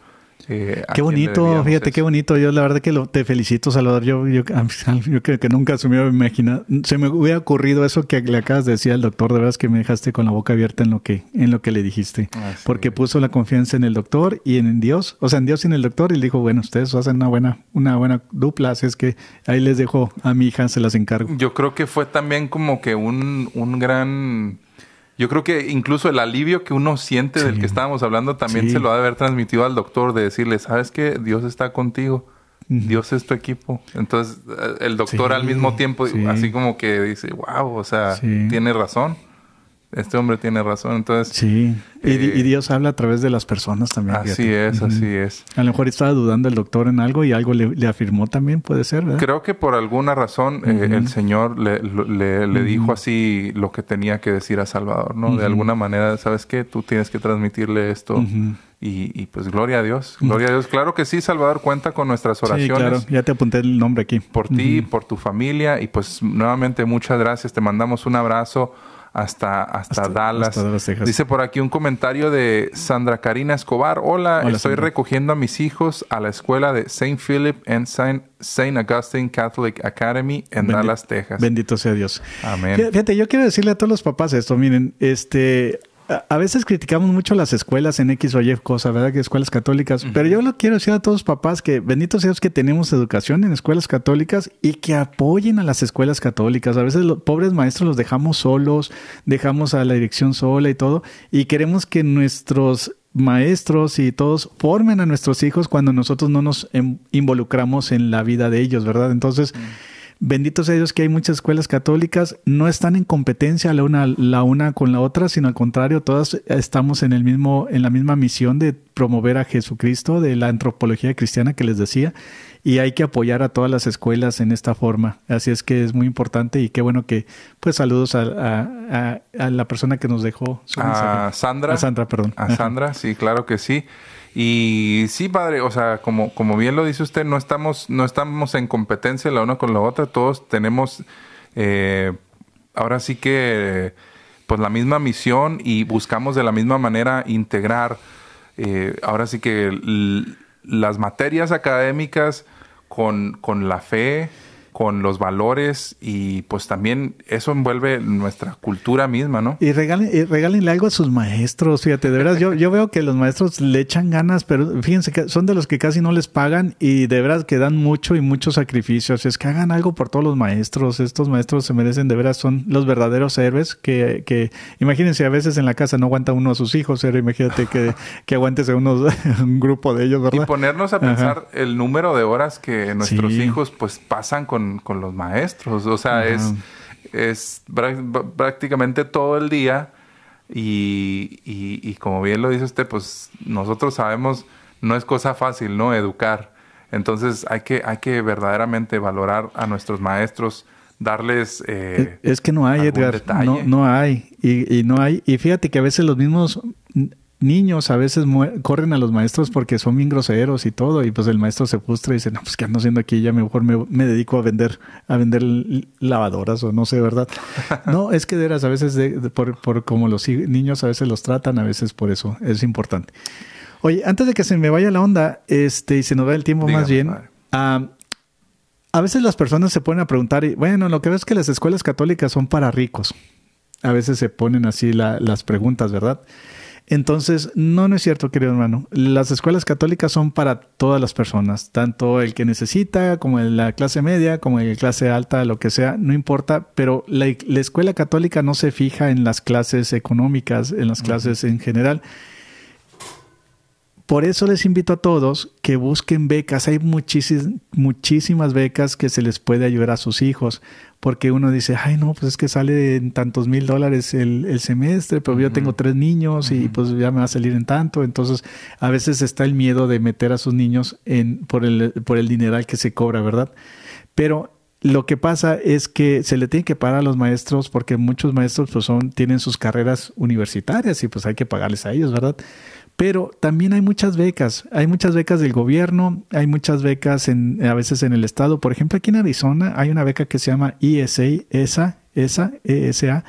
eh, qué bonito, fíjate qué bonito. Yo la verdad que lo, te felicito, Salvador. Yo, yo, [laughs] yo creo que nunca se me hubiera imaginado, se me hubiera ocurrido eso que le acabas de decir al doctor. De verdad que me dejaste con la boca abierta en lo que, en lo que le dijiste. Porque puso la confianza en el doctor y en Dios, o sea, en Dios y en el doctor. Y le dijo, bueno, ustedes hacen una buena, una buena dupla, así es que ahí les dejo a mi hija, se las encargo. Yo creo que fue también como que un, un gran yo creo que incluso el alivio que uno siente del que estábamos hablando también se lo ha de haber transmitido al doctor de decirle, sabes que Dios está contigo, Dios es tu equipo. Entonces eh, el doctor al mismo tiempo, así como que dice, wow, o sea, tiene razón este hombre tiene razón. Entonces. Sí. Y, eh, Dios habla a través de las personas también. Así es, así es. A lo mejor estaba dudando el doctor en algo y algo le, afirmó también, puede ser, ¿verdad? Creo que por alguna razón eh, el Señor le, le, dijo así lo que tenía que decir a Salvador, ¿no? De alguna manera, ¿sabes qué? Tú tienes que transmitirle esto. Y, y, pues gloria a Dios, gloria a Dios. Claro que sí, Salvador, cuenta con nuestras oraciones. Sí, claro, ya te apunté el nombre aquí. Por ti, por tu familia y pues nuevamente muchas gracias. Te mandamos un abrazo hasta, hasta, Dallas. Dice por aquí un comentario de Sandra Karina Escobar. Hola, estoy recogiendo a mis hijos a la escuela de St. Philip and St. Augustine Catholic Academy en Dallas, Texas. Bendito sea Dios. Amén. Fíjate, yo quiero decirle a todos los papás esto. Miren, este, a veces criticamos mucho las escuelas en X o Y cosa, ¿verdad? Que escuelas católicas. Pero yo lo quiero decir a todos los papás que benditos sean que tenemos educación en escuelas católicas y que apoyen a las escuelas católicas. A veces los pobres maestros los dejamos solos, dejamos a la dirección sola y todo. Y queremos que nuestros maestros y todos formen a nuestros hijos cuando nosotros no nos em, involucramos en la vida de ellos, ¿verdad? Entonces... Benditos sea Dios que hay muchas escuelas católicas, no están en competencia la una, la una con la otra, sino al contrario, todas estamos en el mismo, en la misma misión de promover a Jesucristo, de la antropología cristiana que les decía, y hay que apoyar a todas las escuelas en esta forma. Así es que es muy importante y qué bueno que, pues saludos a, la persona que nos dejó. a Sandra. A Sandra, perdón. A Sandra, sí, claro que sí. Y sí, padre, o sea, como, como bien lo dice usted, no estamos, no estamos en competencia la una con la otra, todos tenemos eh, ahora sí que pues la misma misión y buscamos de la misma manera integrar eh, ahora sí que las materias académicas con, con la fe, con los valores y pues también eso envuelve nuestra cultura misma, ¿no? Y regalen, y regálenle algo a sus maestros, fíjate, de verdad, yo, yo veo que los maestros le echan ganas, pero fíjense que son de los que casi no les pagan y de verdad que dan mucho y muchos sacrificios. Es que hagan algo por todos los maestros, estos maestros se merecen, de veras, son los verdaderos héroes que, que imagínense, a veces en la casa no aguanta uno a sus hijos, pero imagínate que, [laughs] que aguantes a unos, [laughs] un grupo de ellos, ¿verdad? Y ponernos a pensar el número de horas que nuestros hijos pues pasan con con, los maestros. O sea, es, es prácticamente todo el día y, y, como bien lo dice usted, pues nosotros sabemos, no es cosa fácil, ¿no? Educar. Entonces hay que, hay que verdaderamente valorar a nuestros maestros, darles... Eh, es, que no hay, Edgar, no, no, hay. Y, y, no hay. Y fíjate que a veces los mismos niños a veces corren a los maestros porque son bien groseros y todo, y pues el maestro se frustra y dice, no, pues qué ando haciendo aquí, ya mejor me, dedico a vender, a vender lavadoras o no sé, ¿verdad? [laughs] no, es que de veras, a veces por, por como los niños a veces los tratan, a veces por eso es importante. Oye, antes de que se me vaya la onda, este, y se nos va el tiempo más bien, a veces las personas se ponen a preguntar, y, bueno, lo que veo es que las escuelas católicas son para ricos. A veces se ponen así las preguntas, ¿verdad? Entonces, no, no es cierto, querido hermano. Las escuelas católicas son para todas las personas, tanto el que necesita, como la clase media, como el clase alta, lo que sea, no importa, pero la, escuela católica no se fija en las clases económicas, en las clases en general. Por eso les invito a todos que busquen becas. Hay muchísimas becas que se les puede ayudar a sus hijos porque uno dice, ay, no, pues es que sale en tantos mil dólares el, semestre, pero yo tengo tres niños y pues ya me va a salir en tanto. Entonces, a veces está el miedo de meter a sus niños en, por, el, por el dineral que se cobra, ¿verdad? Pero lo que pasa es que se le tiene que pagar a los maestros porque muchos maestros pues son, tienen sus carreras universitarias y pues hay que pagarles a ellos, ¿verdad? Pero también hay muchas becas, hay muchas becas del gobierno, hay muchas becas en, a veces en el estado. Por ejemplo, aquí en Arizona hay una beca que se llama ESA, ESA, ESA, ESA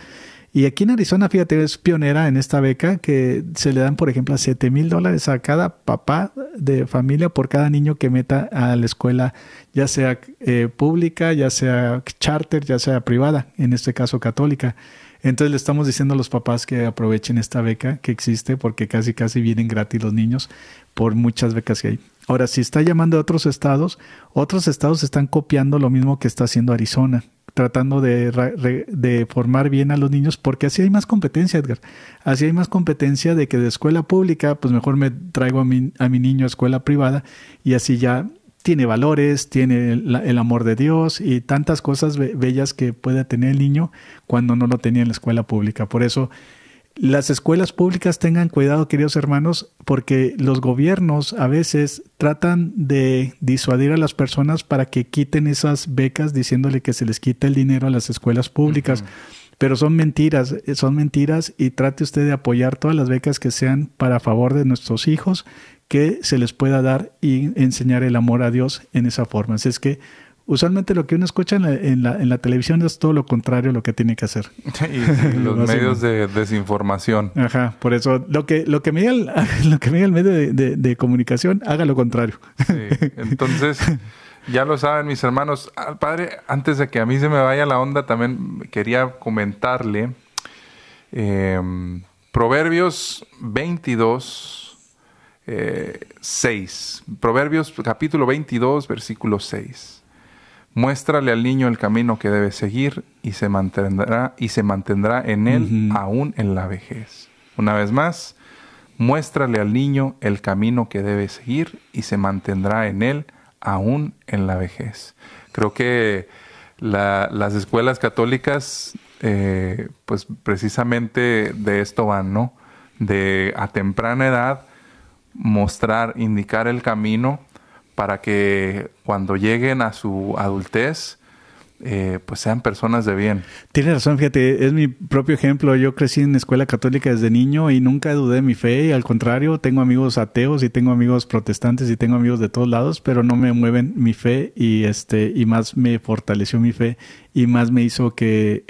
y aquí en Arizona, fíjate, es pionera en esta beca que se le dan, por ejemplo, 7 mil dólares a cada papá de familia por cada niño que meta a la escuela, ya sea eh, pública, ya sea charter, ya sea privada, en este caso católica. Entonces le estamos diciendo a los papás que aprovechen esta beca que existe porque casi casi vienen gratis los niños por muchas becas que hay. Ahora, si está llamando a otros estados, otros estados están copiando lo mismo que está haciendo Arizona tratando de, formar bien a los niños, porque así hay más competencia, Edgar. Así hay más competencia de que de escuela pública, pues mejor me traigo a mi, a mi niño a escuela privada y así ya tiene valores, tiene el, amor de Dios y tantas cosas bellas que puede tener el niño cuando no lo tenía en la escuela pública. Por eso las escuelas públicas tengan cuidado, queridos hermanos, porque los gobiernos a veces tratan de disuadir a las personas para que quiten esas becas diciéndole que se les quita el dinero a las escuelas públicas. Pero son mentiras, son mentiras y trate usted de apoyar todas las becas que sean para favor de nuestros hijos, que se les pueda dar y enseñar el amor a Dios en esa forma. Así es que usualmente lo que uno escucha en la, en la, televisión es todo lo contrario a lo que tiene que hacer. [laughs] y, los medios de desinformación. Ajá, por eso lo que, lo que me diga el, [laughs] lo que me el medio de, comunicación, haga lo contrario. [laughs] entonces, ya lo saben mis hermanos. Al padre, antes de que a mí se me vaya la onda, también quería comentarle em, Proverbios 22. 6. Eh, Proverbios capítulo 22, versículo 6. Muéstrale al niño el camino que debe seguir y se mantendrá, y se mantendrá en él aún en la vejez. Una vez más, muéstrale al niño el camino que debe seguir y se mantendrá en él aún en la vejez. Creo que las escuelas católicas, eh, pues precisamente de esto van, ¿no? De a temprana edad mostrar, indicar el camino para que cuando lleguen a su adultez, eh, pues sean personas de bien. Tienes razón, fíjate, es mi propio ejemplo. Yo crecí en escuela católica desde niño y nunca dudé de mi fe. Y al contrario, tengo amigos ateos y tengo amigos protestantes y tengo amigos de todos lados, pero no me mueven mi fe y este y más me fortaleció mi fe y más me hizo que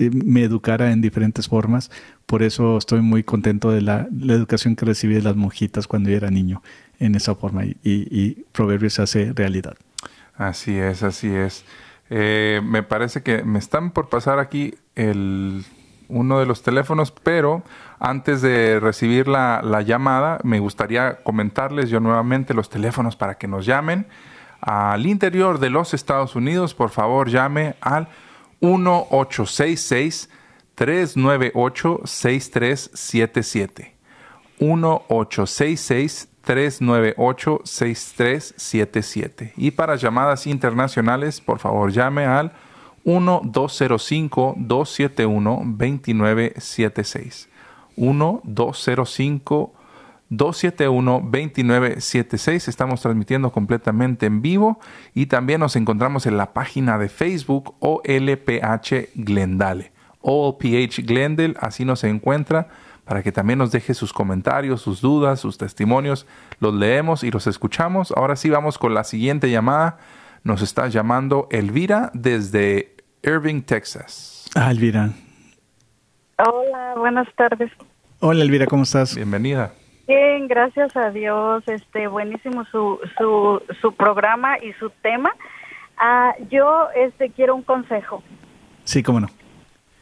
eh, me educara en diferentes formas. Por eso estoy muy contento de la, la educación que recibí de las monjitas cuando yo era niño en esa forma y, y Proverbios se hace realidad. Así es, así es. Eh, me parece que me están por pasar aquí el, uno de los teléfonos, pero antes de recibir la, la, llamada, me gustaría comentarles yo nuevamente los teléfonos para que nos llamen. Al interior de los Estados Unidos, por favor, llame al 1866 398 6377. 1866 398-6377. Y para llamadas internacionales, por favor llame al 1-205-271-2976. 1-205-271-2976. Estamos transmitiendo completamente en vivo y también nos encontramos en la página de Facebook OLPH Glendale. OLPH Glendale, así nos encuentra para que también nos deje sus comentarios, sus dudas, sus testimonios. Los leemos y los escuchamos. Ahora sí vamos con la siguiente llamada. Nos está llamando Elvira desde Irving, Texas. Ah, Elvira. Hola, buenas tardes. Hola, Elvira, ¿cómo estás? Bienvenida. Bien, gracias a Dios. Este, buenísimo su, su, su programa y su tema. Ah, yo este, quiero un consejo. Sí, cómo no.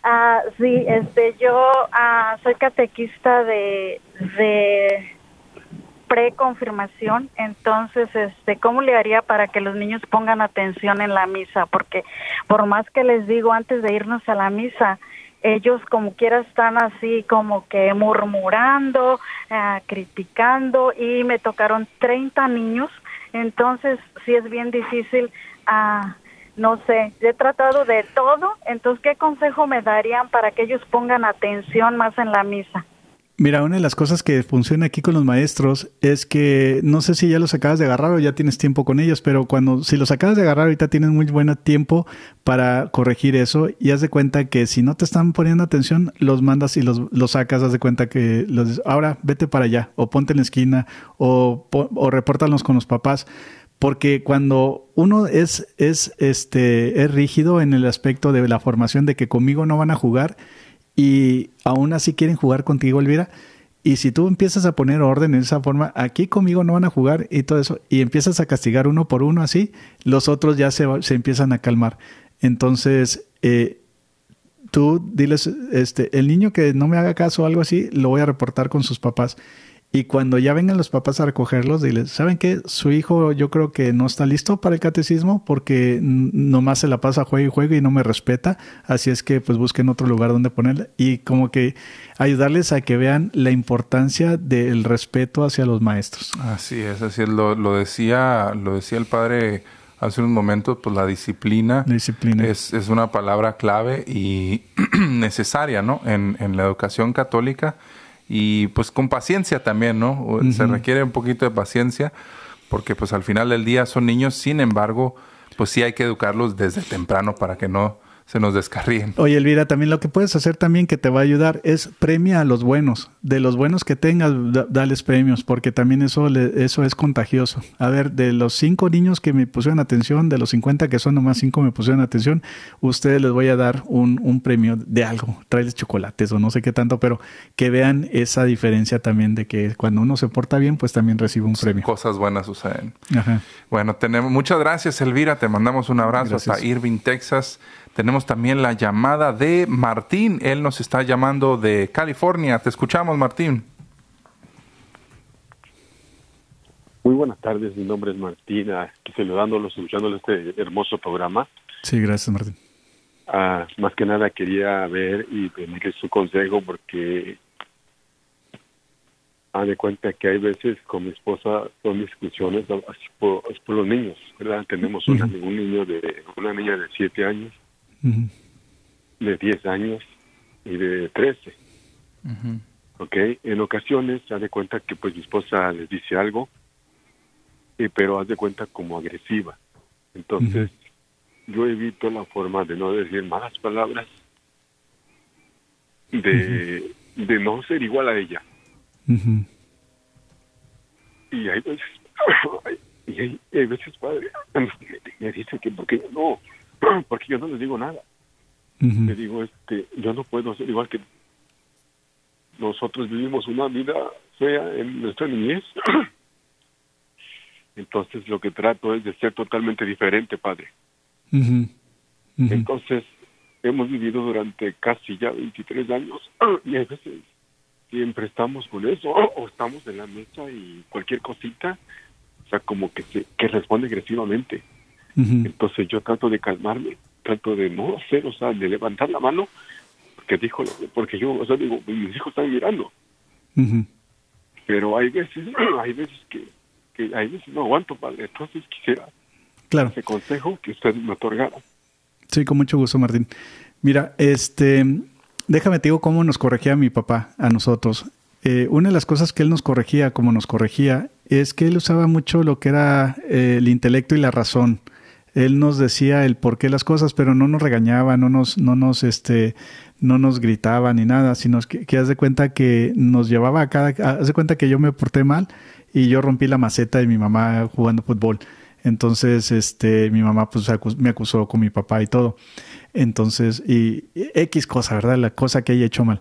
Ah, sí, este, yo ah, soy catequista de, de preconfirmación, entonces, este, ¿cómo le haría para que los niños pongan atención en la misa? Porque por más que les digo antes de irnos a la misa, ellos como quiera están así como que murmurando, ah, criticando y me tocaron 30 niños, entonces sí es bien difícil ah, no sé, he tratado de todo, entonces, ¿qué consejo me darían para que ellos pongan atención más en la misa? Mira, una de las cosas que funciona aquí con los maestros es que no sé si ya los acabas de agarrar o ya tienes tiempo con ellos, pero cuando si los acabas de agarrar ahorita tienes muy buen tiempo para corregir eso y haz de cuenta que si no te están poniendo atención, los mandas y los, los sacas, haz de cuenta que los ahora vete para allá o ponte en la esquina o, o repórtalos con los papás porque cuando uno es, es, este, es rígido en el aspecto de la formación de que conmigo no van a jugar, y aún así quieren jugar contigo, Elvira. Y si tú empiezas a poner orden en esa forma, aquí conmigo no van a jugar y todo eso, y empiezas a castigar uno por uno así, los otros ya se, se empiezan a calmar. Entonces, eh, tú diles, este, el niño que no me haga caso o algo así, lo voy a reportar con sus papás. Y cuando ya vengan los papás a recogerlos, diles, ¿saben qué? Su hijo yo creo que no está listo para el catecismo porque nomás se la pasa juego y juego y no me respeta. Así es que pues busquen otro lugar donde ponerle y como que ayudarles a que vean la importancia del respeto hacia los maestros. Así es, así es. Lo, lo decía, lo decía el padre hace unos momentos, pues la disciplina, disciplina. Es, es, una palabra clave y [clears throat] necesaria, ¿no? En, en la educación católica y pues con paciencia también, ¿no? Se requiere un poquito de paciencia porque pues al final del día son niños, sin embargo, pues sí hay que educarlos desde temprano para que no se nos descarríen. Oye, Elvira, también lo que puedes hacer también que te va a ayudar es premia a los buenos. De los buenos que tengas, dales premios, porque también eso, eso es contagioso. A ver, de los cinco niños que me pusieron atención, de los 50 que son nomás cinco me pusieron atención, ustedes les voy a dar un, un premio de algo. Traerles chocolates o no sé qué tanto, pero que vean esa diferencia también de que cuando uno se porta bien, pues también recibe un premio. Cosas buenas suceden. Ajá. Bueno, tenemos muchas gracias, Elvira. Te mandamos un abrazo hasta Irving, Texas. Tenemos también la llamada de Martín. Él nos está llamando de California. Te escuchamos, Martín. Muy buenas tardes, mi nombre es Martín, aquí saludándolos, escuchándole este hermoso programa. Sí, gracias, Martín. Ah, más que nada quería ver y pedirle su consejo porque ha de cuenta que hay veces con mi esposa son discusiones por, los niños, ¿verdad? Tenemos un niño de una niña de siete años de 10 años y de 13. ¿Ok? En ocasiones se de cuenta que pues mi esposa les dice algo, pero haz de cuenta como agresiva. Entonces, yo evito la forma de no decir malas palabras, de, de no ser igual a ella. Y hay veces, [coughs] y hay, veces, padre, me dice que porque no, [clears throat] porque yo no les digo nada. Le digo, este, yo no puedo ser igual que nosotros vivimos una vida fea en nuestra niñez. [clears throat] Entonces lo que trato es de ser totalmente diferente, padre. Entonces hemos vivido durante casi ya 23 años [clears throat] y a veces siempre estamos con eso o estamos en la mesa y cualquier cosita, o sea, como que, se, que responde agresivamente. Entonces yo trato de calmarme, trato de no hacer, o sea, de levantar la mano, porque dijo, porque yo, o sea, digo, mis hijos están mirando. Pero hay veces, [clears throat] hay veces que, que, hay veces no aguanto, padre. Entonces quisiera claro. ese consejo que usted me otorgara. Sí, con mucho gusto, Martín. Mira, este, déjame te digo cómo nos corregía mi papá a nosotros. Eh, una de las cosas que él nos corregía, como nos corregía, es que él usaba mucho lo que era eh, el intelecto y la razón él nos decía el por qué las cosas, pero no nos regañaba, no nos, no nos, este, no nos gritaba ni nada, sino que, que haz de cuenta que nos llevaba a cada, haz de cuenta que yo me porté mal y yo rompí la maceta de mi mamá jugando fútbol. Entonces, este, mi mamá pues me acusó con mi papá y todo. Entonces, y X cosa, ¿verdad? La cosa que haya hecho mal.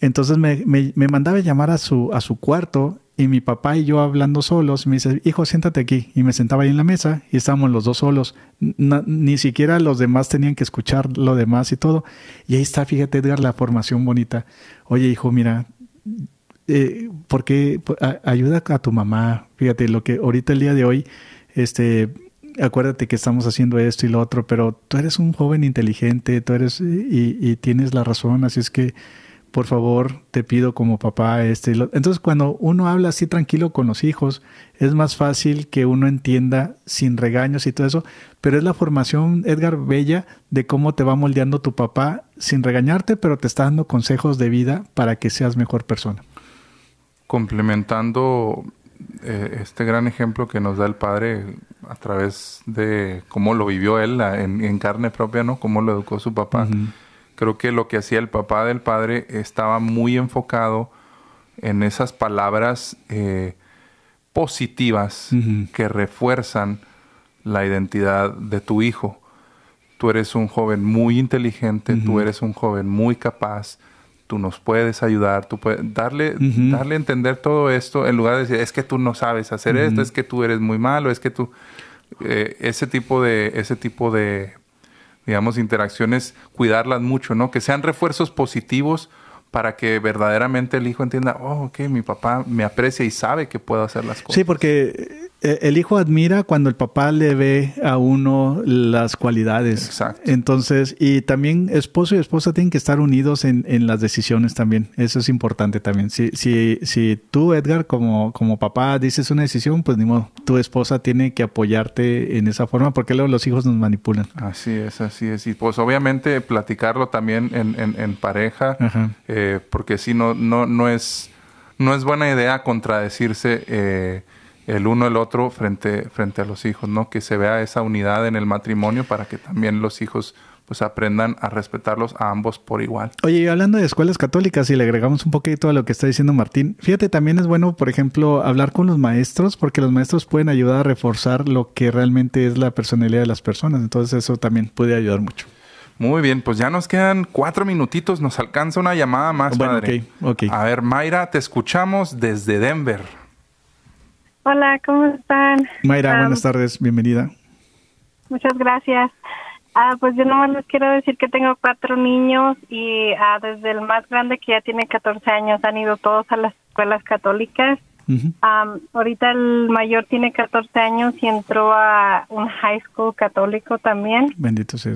Entonces me, me, me mandaba llamar a su, a su cuarto y mi papá y yo hablando solos, me dice, hijo, siéntate aquí. Y me sentaba ahí en la mesa y estábamos los dos solos. ni siquiera los demás tenían que escuchar lo demás y todo. Y ahí está, fíjate, Edgar, la formación bonita. Oye, hijo, mira, eh, ¿por qué ayuda a tu mamá? Fíjate, lo que ahorita el día de hoy, este, acuérdate que estamos haciendo esto y lo otro, pero tú eres un joven inteligente, tú eres y, y tienes la razón, así es que por favor, te pido como papá este. Entonces, cuando uno habla así tranquilo con los hijos, es más fácil que uno entienda sin regaños y todo eso. Pero es la formación, Edgar, bella de cómo te va moldeando tu papá sin regañarte, pero te está dando consejos de vida para que seas mejor persona. complementando eh, este gran ejemplo que nos da el padre a través de cómo lo vivió él en, carne propia, ¿no? Cómo lo educó su papá. Creo que lo que hacía el papá del padre estaba muy enfocado en esas palabras eh, positivas que refuerzan la identidad de tu hijo. Tú eres un joven muy inteligente, tú eres un joven muy capaz, tú nos puedes ayudar, tú puedes darle, darle a entender todo esto en lugar de decir, es que tú no sabes hacer esto, es que tú eres muy malo, es que tú... Eh, ese tipo de, ese tipo de, digamos, interacciones, cuidarlas mucho, ¿no? Que sean refuerzos positivos para que verdaderamente el hijo entienda, oh, ok, mi papá me aprecia y sabe que puedo hacer las cosas. Sí, porque el hijo admira cuando el papá le ve a uno las cualidades. Exacto. Entonces, y también esposo y esposa tienen que estar unidos en, en las decisiones también. Eso es importante también. Si, si, si tú, Edgar, como, como papá, dices una decisión, pues ni modo, tu esposa tiene que apoyarte en esa forma porque luego los hijos nos manipulan. Así es, así es. Y pues obviamente platicarlo también en, en, en pareja, eh, porque si no, no, no es, no es buena idea contradecirse. Eh, el uno el otro frente, frente a los hijos, ¿no? Que se vea esa unidad en el matrimonio para que también los hijos pues aprendan a respetarlos a ambos por igual. Oye, y hablando de escuelas católicas y le agregamos un poquito a lo que está diciendo Martín, fíjate, también es bueno, por ejemplo, hablar con los maestros, porque los maestros pueden ayudar a reforzar lo que realmente es la personalidad de las personas, entonces eso también puede ayudar mucho. Muy bien, pues ya nos quedan cuatro minutitos, nos alcanza una llamada más, bueno, padre. A ver, Mayra, te escuchamos desde Denver. Hola, ¿cómo están? Mayra, buenas tardes, bienvenida. Muchas gracias. Ah, pues yo nomás les quiero decir que tengo cuatro niños y ah, desde el más grande que ya tiene 14 años han ido todos a las escuelas católicas. ahorita el mayor tiene 14 años y entró a un high school católico también. Bendito sea.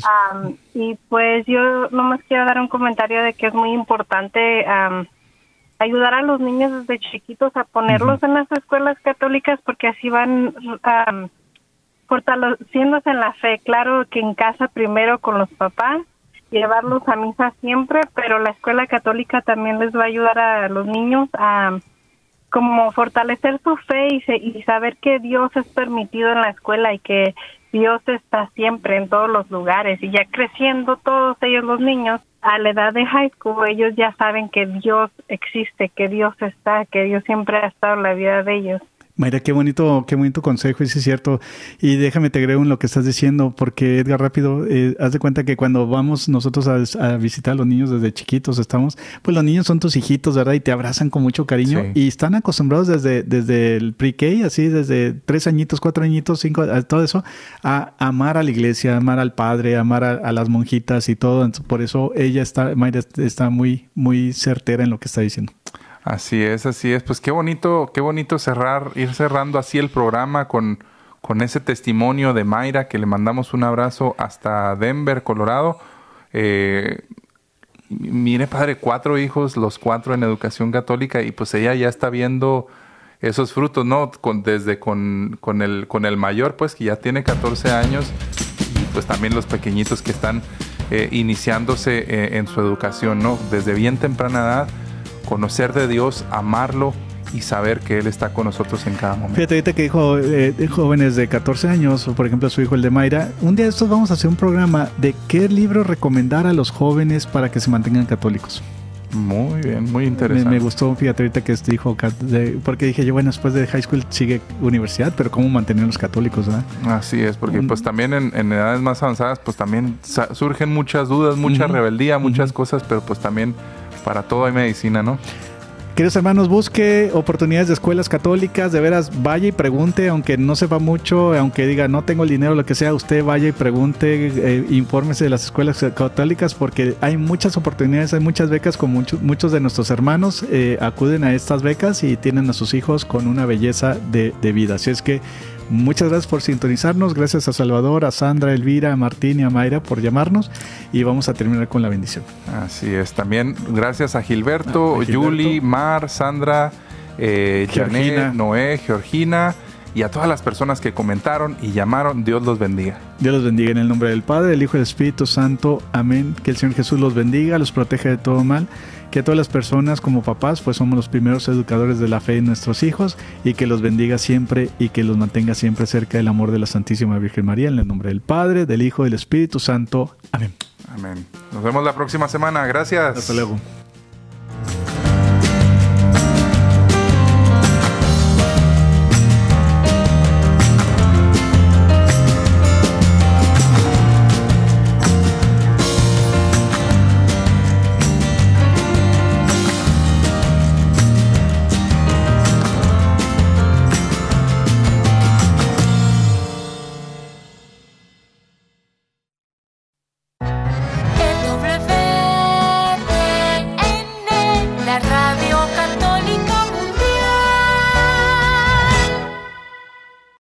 y pues yo nomás quiero dar un comentario de que es muy importante ayudar a los niños desde chiquitos a ponerlos en las escuelas católicas porque así van fortaleciéndose en la fe. Claro que en casa primero con los papás, llevarlos a misa siempre, pero la escuela católica también les va a ayudar a los niños a como fortalecer su fe y, y saber que Dios es permitido en la escuela y que Dios está siempre en todos los lugares y ya creciendo todos ellos los niños a la edad de high school ellos ya saben que Dios existe, que Dios está, que Dios siempre ha estado en la vida de ellos. Mayra, qué bonito, qué bonito consejo, y sí es cierto. Y déjame te agrego en lo que estás diciendo, porque Edgar, rápido, eh, haz de cuenta que cuando vamos nosotros a, visitar a los niños desde chiquitos, estamos, pues los niños son tus hijitos, ¿verdad? Y te abrazan con mucho cariño y están acostumbrados desde, desde el pre-K, así, desde tres añitos, cuatro añitos, cinco, todo eso, a amar a la iglesia, amar al padre, amar a, las monjitas y todo. por eso ella está, Mayra está muy, muy certera en lo que está diciendo. Así es, así es. Pues qué bonito, qué bonito cerrar, ir cerrando así el programa con, con ese testimonio de Mayra, que le mandamos un abrazo hasta Denver, Colorado. Eh, mire, padre, cuatro hijos, los cuatro en educación católica, y pues ella ya está viendo esos frutos, ¿no? Con, desde con, con, el, con el mayor, pues que ya tiene 14 años, y pues también los pequeñitos que están eh, iniciándose eh, en su educación, ¿no? Desde bien temprana edad conocer de Dios, amarlo y saber que Él está con nosotros en cada momento. Fíjate, ahorita que dijo eh, jóvenes de 14 años, o por ejemplo su hijo el de Mayra, un día de estos vamos a hacer un programa de qué libro recomendar a los jóvenes para que se mantengan católicos. Muy bien, muy interesante. Me, gustó, fíjate ahorita que dijo, porque dije yo, bueno, después de high school sigue universidad, pero ¿cómo mantener los católicos? ¿verdad? Así es, porque pues también en, edades más avanzadas, pues también surgen muchas dudas, mucha rebeldía, muchas cosas, pero pues también para todo hay medicina, ¿no? Queridos hermanos, busque oportunidades de escuelas católicas, de veras vaya y pregunte, aunque no sepa mucho, aunque diga no tengo el dinero, lo que sea, usted vaya y pregunte, eh, infórmese de las escuelas católicas porque hay muchas oportunidades, hay muchas becas con muchos, de nuestros hermanos eh, acuden a estas becas y tienen a sus hijos con una belleza de, de vida. Así es que Muchas gracias por sintonizarnos. Gracias a Salvador, a Sandra, a Elvira, a Martín y a Mayra por llamarnos. Y vamos a terminar con la bendición. Así es. También gracias a Gilberto, Yuli, Mar, Sandra, eh, Janet, Noé, Georgina y a todas las personas que comentaron y llamaron. Dios los bendiga. Dios los bendiga en el nombre del Padre, del Hijo y del Espíritu Santo. Amén. Que el Señor Jesús los bendiga, los proteja de todo mal que todas las personas como papás pues somos los primeros educadores de la fe en nuestros hijos y que los bendiga siempre y que los mantenga siempre cerca del amor de la Santísima Virgen María en el nombre del Padre, del Hijo y del Espíritu Santo. Amén. Amén. Nos vemos la próxima semana. Gracias. Hasta luego.